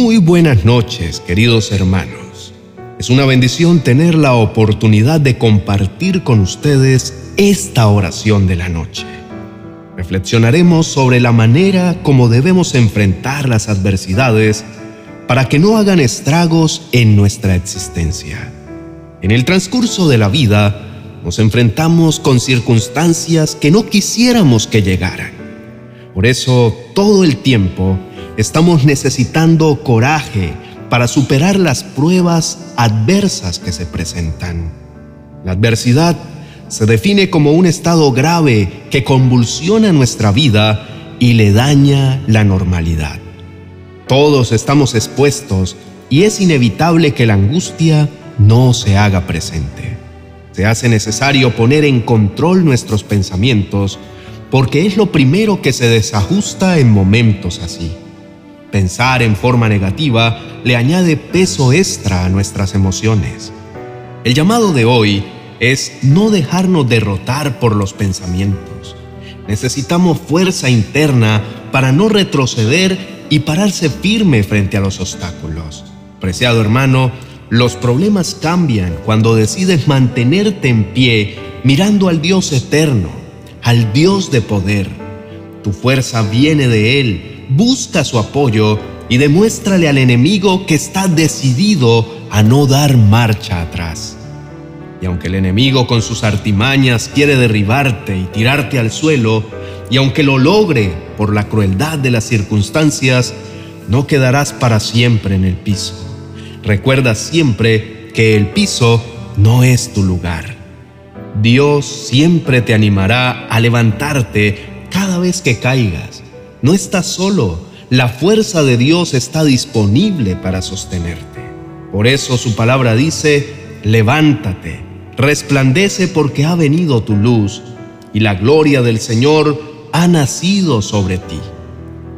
Muy buenas noches, queridos hermanos. Es una bendición tener la oportunidad de compartir con ustedes esta oración de la noche. Reflexionaremos sobre la manera como debemos enfrentar las adversidades para que no hagan estragos en nuestra existencia. En el transcurso de la vida, nos enfrentamos con circunstancias que no quisiéramos que llegaran. Por eso, todo el tiempo, estamos necesitando coraje para superar las pruebas adversas que se presentan. La adversidad se define como un estado grave que convulsiona nuestra vida y le daña la normalidad. Todos estamos expuestos y es inevitable que la angustia no se haga presente. Se hace necesario poner en control nuestros pensamientos porque es lo primero que se desajusta en momentos así. Pensar en forma negativa le añade peso extra a nuestras emociones. El llamado de hoy es no dejarnos derrotar por los pensamientos. Necesitamos fuerza interna para no retroceder y pararse firme frente a los obstáculos. Preciado hermano, los problemas cambian cuando decides mantenerte en pie mirando al Dios eterno, al Dios de poder. Tu fuerza viene de Él busca su apoyo y demuéstrale al enemigo que está decidido a no dar marcha atrás. Y aunque el enemigo con sus artimañas quiere derribarte y tirarte al suelo, y aunque lo logre por la crueldad de las circunstancias, no quedarás para siempre en el piso. Recuerda siempre que el piso no es tu lugar. Dios siempre te animará a levantarte cada vez que caigas no estás solo, la fuerza de Dios está disponible para sostenerte. Por eso su palabra dice, levántate, resplandece porque ha venido tu luz y la gloria del Señor ha nacido sobre ti.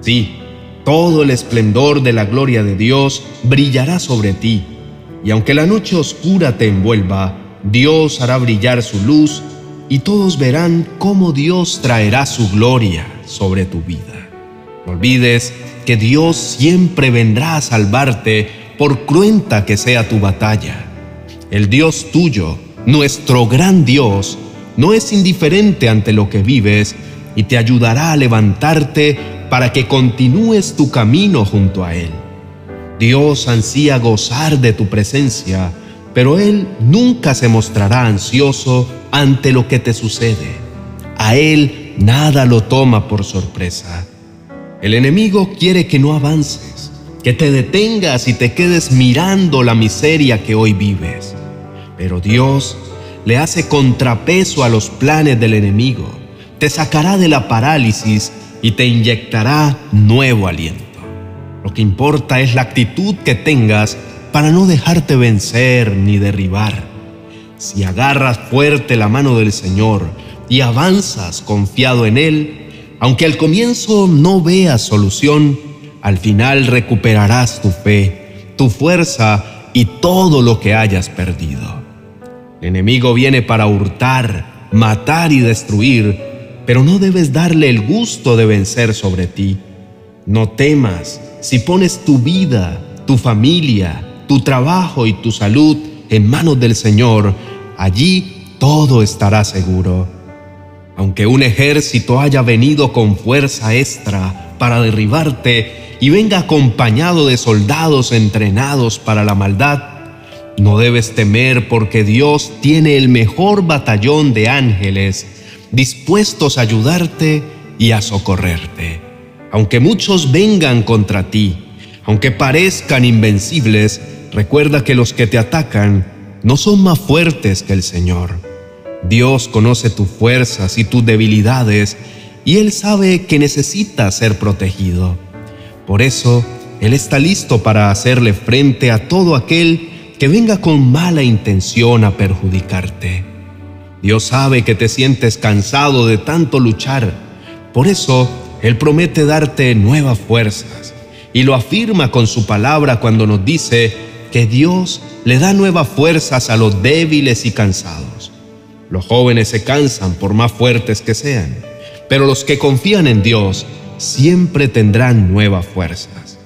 Sí, todo el esplendor de la gloria de Dios brillará sobre ti, y aunque la noche oscura te envuelva, Dios hará brillar su luz y todos verán cómo Dios traerá su gloria sobre tu vida. No olvides que Dios siempre vendrá a salvarte por cruenta que sea tu batalla. El Dios tuyo, nuestro gran Dios, no es indiferente ante lo que vives y te ayudará a levantarte para que continúes tu camino junto a Él. Dios ansía gozar de tu presencia, pero Él nunca se mostrará ansioso ante lo que te sucede. A Él nada lo toma por sorpresa. El enemigo quiere que no avances, que te detengas y te quedes mirando la miseria que hoy vives. Pero Dios le hace contrapeso a los planes del enemigo, te sacará de la parálisis y te inyectará nuevo aliento. Lo que importa es la actitud que tengas para no dejarte vencer ni derribar. Si agarras fuerte la mano del Señor y avanzas confiado en Él, aunque al comienzo no veas solución, al final recuperarás tu fe, tu fuerza y todo lo que hayas perdido. El enemigo viene para hurtar, matar y destruir, pero no debes darle el gusto de vencer sobre ti. No temas si pones tu vida, tu familia, tu trabajo y tu salud en manos del Señor, allí todo estará seguro. Aunque un ejército haya venido con fuerza extra para derribarte y venga acompañado de soldados entrenados para la maldad, no debes temer porque Dios tiene el mejor batallón de ángeles dispuestos a ayudarte y a socorrerte. Aunque muchos vengan contra ti, aunque parezcan invencibles, recuerda que los que te atacan no son más fuertes que el Señor. Dios conoce tus fuerzas y tus debilidades y Él sabe que necesitas ser protegido. Por eso, Él está listo para hacerle frente a todo aquel que venga con mala intención a perjudicarte. Dios sabe que te sientes cansado de tanto luchar. Por eso, Él promete darte nuevas fuerzas y lo afirma con su palabra cuando nos dice que Dios le da nuevas fuerzas a los débiles y cansados. Los jóvenes se cansan por más fuertes que sean, pero los que confían en Dios siempre tendrán nuevas fuerzas.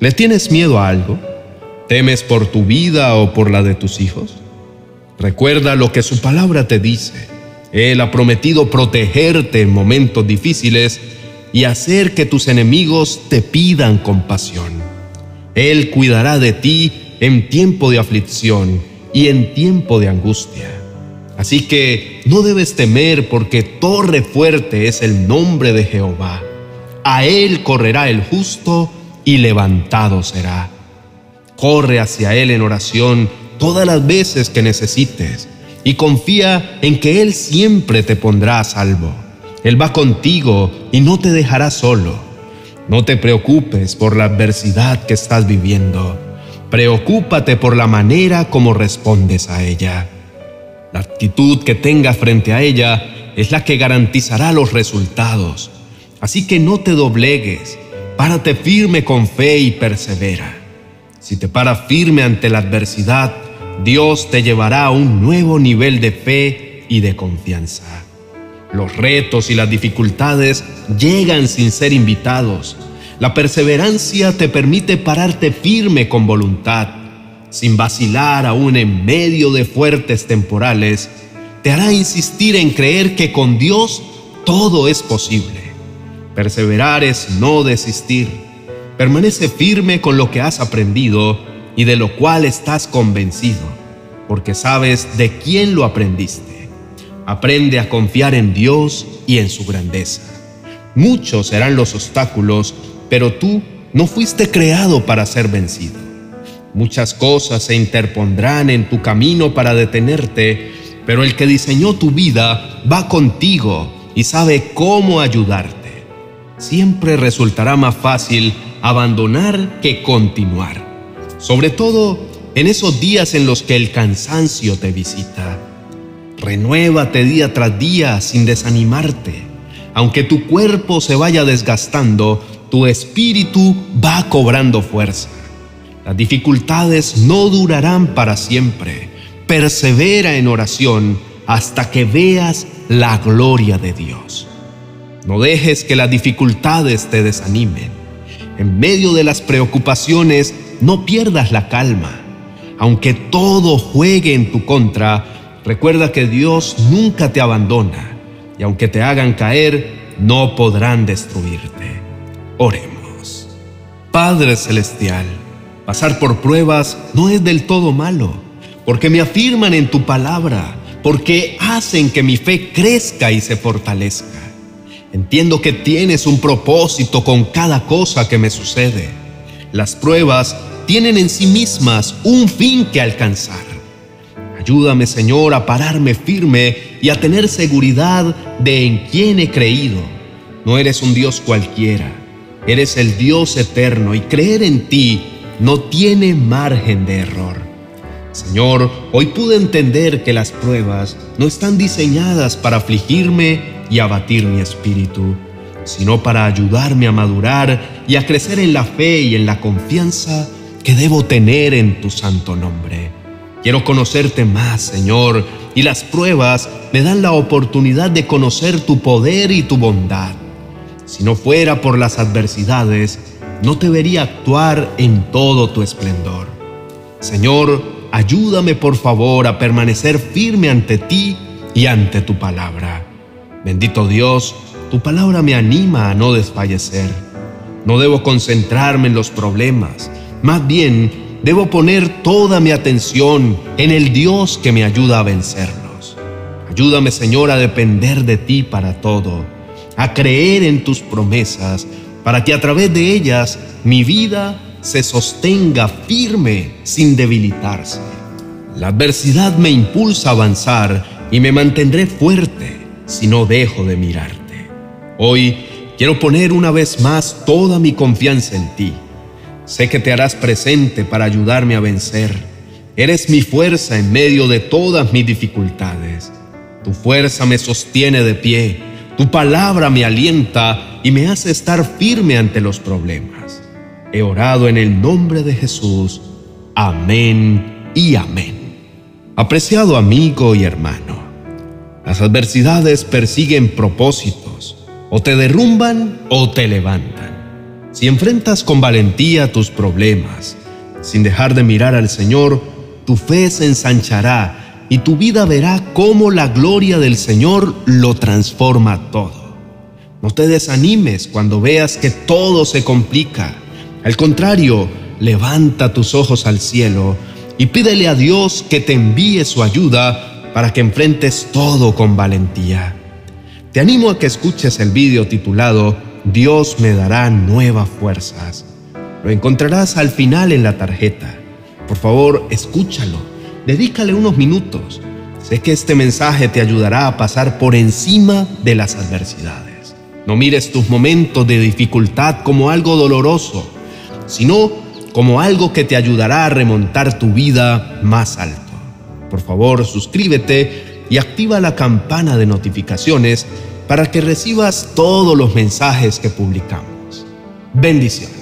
¿Le tienes miedo a algo? ¿Temes por tu vida o por la de tus hijos? Recuerda lo que su palabra te dice. Él ha prometido protegerte en momentos difíciles y hacer que tus enemigos te pidan compasión. Él cuidará de ti en tiempo de aflicción y en tiempo de angustia. Así que no debes temer porque torre fuerte es el nombre de Jehová. A él correrá el justo y levantado será. Corre hacia él en oración todas las veces que necesites y confía en que él siempre te pondrá a salvo. Él va contigo y no te dejará solo. No te preocupes por la adversidad que estás viviendo. Preocúpate por la manera como respondes a ella. La actitud que tengas frente a ella es la que garantizará los resultados. Así que no te doblegues, párate firme con fe y persevera. Si te paras firme ante la adversidad, Dios te llevará a un nuevo nivel de fe y de confianza. Los retos y las dificultades llegan sin ser invitados. La perseverancia te permite pararte firme con voluntad, sin vacilar aún en medio de fuertes temporales. Te hará insistir en creer que con Dios todo es posible. Perseverar es no desistir. Permanece firme con lo que has aprendido y de lo cual estás convencido, porque sabes de quién lo aprendiste. Aprende a confiar en Dios y en su grandeza. Muchos serán los obstáculos, pero tú no fuiste creado para ser vencido. Muchas cosas se interpondrán en tu camino para detenerte, pero el que diseñó tu vida va contigo y sabe cómo ayudarte siempre resultará más fácil abandonar que continuar, sobre todo en esos días en los que el cansancio te visita. Renuévate día tras día sin desanimarte. Aunque tu cuerpo se vaya desgastando, tu espíritu va cobrando fuerza. Las dificultades no durarán para siempre. Persevera en oración hasta que veas la gloria de Dios. No dejes que las dificultades te desanimen. En medio de las preocupaciones, no pierdas la calma. Aunque todo juegue en tu contra, recuerda que Dios nunca te abandona y aunque te hagan caer, no podrán destruirte. Oremos. Padre Celestial, pasar por pruebas no es del todo malo, porque me afirman en tu palabra, porque hacen que mi fe crezca y se fortalezca. Entiendo que tienes un propósito con cada cosa que me sucede. Las pruebas tienen en sí mismas un fin que alcanzar. Ayúdame, Señor, a pararme firme y a tener seguridad de en quién he creído. No eres un Dios cualquiera, eres el Dios eterno y creer en ti no tiene margen de error. Señor, hoy pude entender que las pruebas no están diseñadas para afligirme y abatir mi espíritu, sino para ayudarme a madurar y a crecer en la fe y en la confianza que debo tener en tu santo nombre. Quiero conocerte más, Señor, y las pruebas me dan la oportunidad de conocer tu poder y tu bondad. Si no fuera por las adversidades, no te vería actuar en todo tu esplendor. Señor, ayúdame por favor a permanecer firme ante ti y ante tu palabra. Bendito Dios, tu palabra me anima a no desfallecer. No debo concentrarme en los problemas, más bien debo poner toda mi atención en el Dios que me ayuda a vencerlos. Ayúdame Señor a depender de ti para todo, a creer en tus promesas, para que a través de ellas mi vida se sostenga firme sin debilitarse. La adversidad me impulsa a avanzar y me mantendré fuerte si no dejo de mirarte. Hoy quiero poner una vez más toda mi confianza en ti. Sé que te harás presente para ayudarme a vencer. Eres mi fuerza en medio de todas mis dificultades. Tu fuerza me sostiene de pie. Tu palabra me alienta y me hace estar firme ante los problemas. He orado en el nombre de Jesús. Amén y amén. Apreciado amigo y hermano. Las adversidades persiguen propósitos, o te derrumban o te levantan. Si enfrentas con valentía tus problemas, sin dejar de mirar al Señor, tu fe se ensanchará y tu vida verá cómo la gloria del Señor lo transforma todo. No te desanimes cuando veas que todo se complica. Al contrario, levanta tus ojos al cielo y pídele a Dios que te envíe su ayuda para que enfrentes todo con valentía. Te animo a que escuches el vídeo titulado Dios me dará nuevas fuerzas. Lo encontrarás al final en la tarjeta. Por favor, escúchalo. Dedícale unos minutos. Sé que este mensaje te ayudará a pasar por encima de las adversidades. No mires tus momentos de dificultad como algo doloroso, sino como algo que te ayudará a remontar tu vida más alto. Por favor, suscríbete y activa la campana de notificaciones para que recibas todos los mensajes que publicamos. Bendiciones.